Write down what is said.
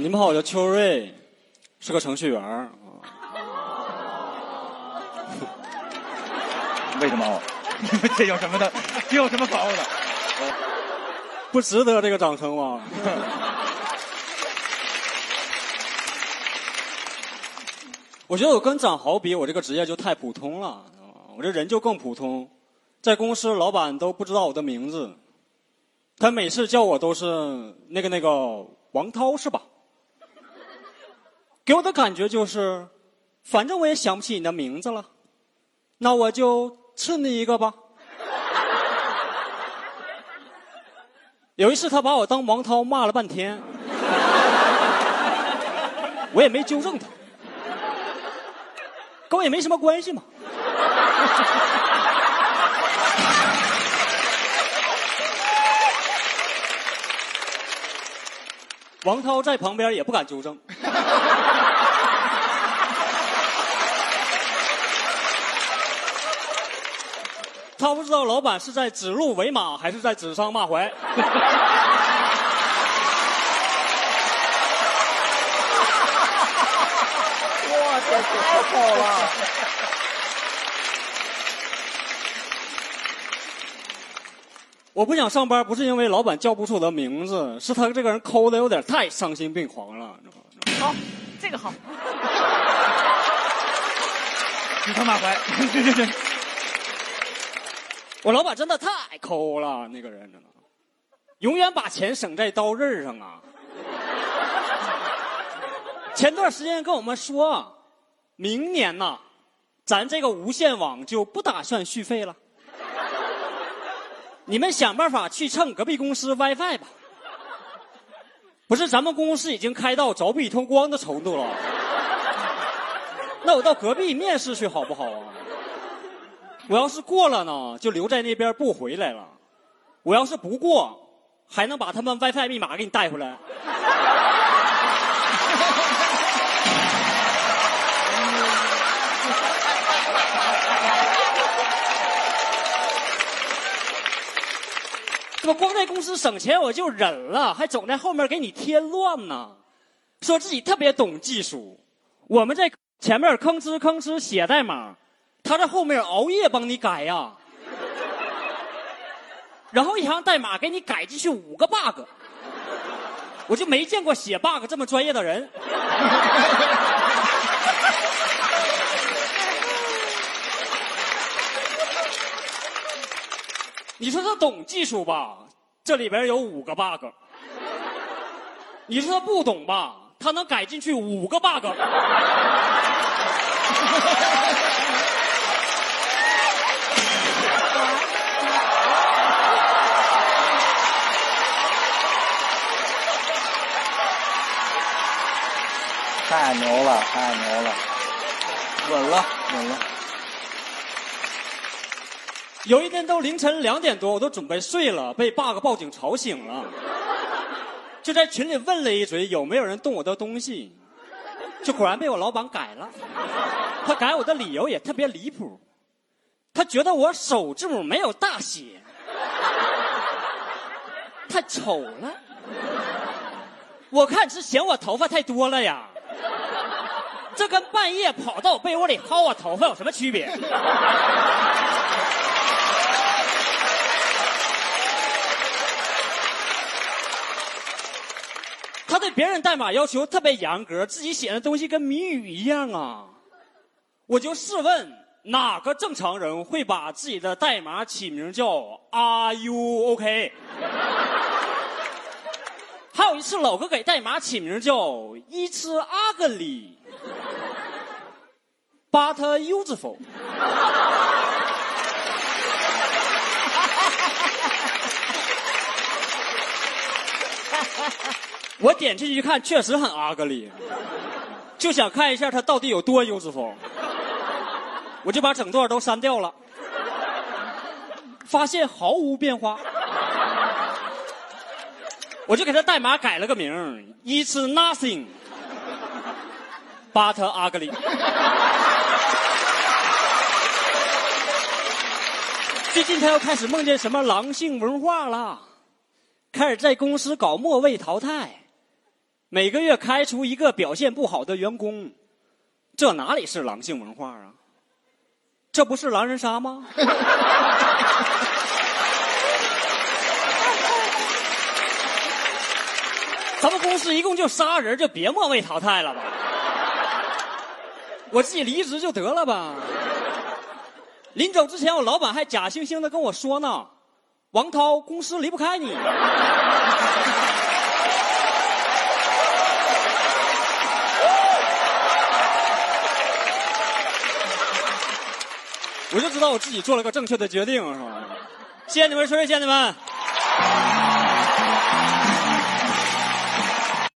你们好，我叫邱瑞，是个程序员儿。为什么？这有什么的？这有什么可傲的？不值得这个掌声吗？我觉得我跟展豪比，我这个职业就太普通了，啊我这人就更普通，在公司老板都不知道我的名字，他每次叫我都是那个那个王涛是吧？给我的感觉就是，反正我也想不起你的名字了，那我就赐你一个吧。有一次他把我当王涛骂了半天，我也没纠正他，跟我也没什么关系嘛。王涛在旁边也不敢纠正。他不知道老板是在指鹿为马，还是在指桑骂槐。哇，这太好了！我不想上班，不是因为老板叫不出我的名字，是他这个人抠的有点太丧心病狂了。你知道吗好，这个好。指桑骂槐，我老板真的太抠了，那个人真的，永远把钱省在刀刃上啊。前段时间跟我们说，明年呐，咱这个无线网就不打算续费了。你们想办法去蹭隔壁公司 WiFi 吧。不是，咱们公司已经开到凿壁偷光的程度了。那我到隔壁面试去好不好啊？我要是过了呢，就留在那边不回来了；我要是不过，还能把他们 WiFi 密码给你带回来。这不光在公司省钱我就忍了，还总在后面给你添乱呢，说自己特别懂技术。我们在前面吭哧吭哧写代码，他在后面熬夜帮你改呀。然后一行代码给你改进去五个 bug，我就没见过写 bug 这么专业的人。你说他懂技术吧？这里边有五个 bug。你说他不懂吧？他能改进去五个 bug。太牛了，太牛了，稳了，稳了。有一天都凌晨两点多，我都准备睡了，被 bug 报警吵醒了，就在群里问了一嘴有没有人动我的东西，就果然被我老板改了。他改我的理由也特别离谱，他觉得我首字母没有大写，太丑了。我看是嫌我头发太多了呀，这跟半夜跑到被窝里薅我头发有什么区别？他对别人代码要求特别严格，自己写的东西跟谜语一样啊！我就试问，哪个正常人会把自己的代码起名叫 “Are you OK”？还有一次，老哥给代码起名叫 “It's ugly, but useful”。我点进去一看，确实很 ugly，就想看一下它到底有多 useful。我就把整段都删掉了，发现毫无变化。我就给他代码改了个名，It's nothing but ugly。最近他又开始梦见什么狼性文化了，开始在公司搞末位淘汰。每个月开除一个表现不好的员工，这哪里是狼性文化啊？这不是狼人杀吗？咱们公司一共就仨人，就别末位淘汰了吧。我自己离职就得了吧。临走之前，我老板还假惺惺的跟我说呢：“王涛，公司离不开你。”我就知道我自己做了个正确的决定，是吧？谢谢你们，谢谢你们。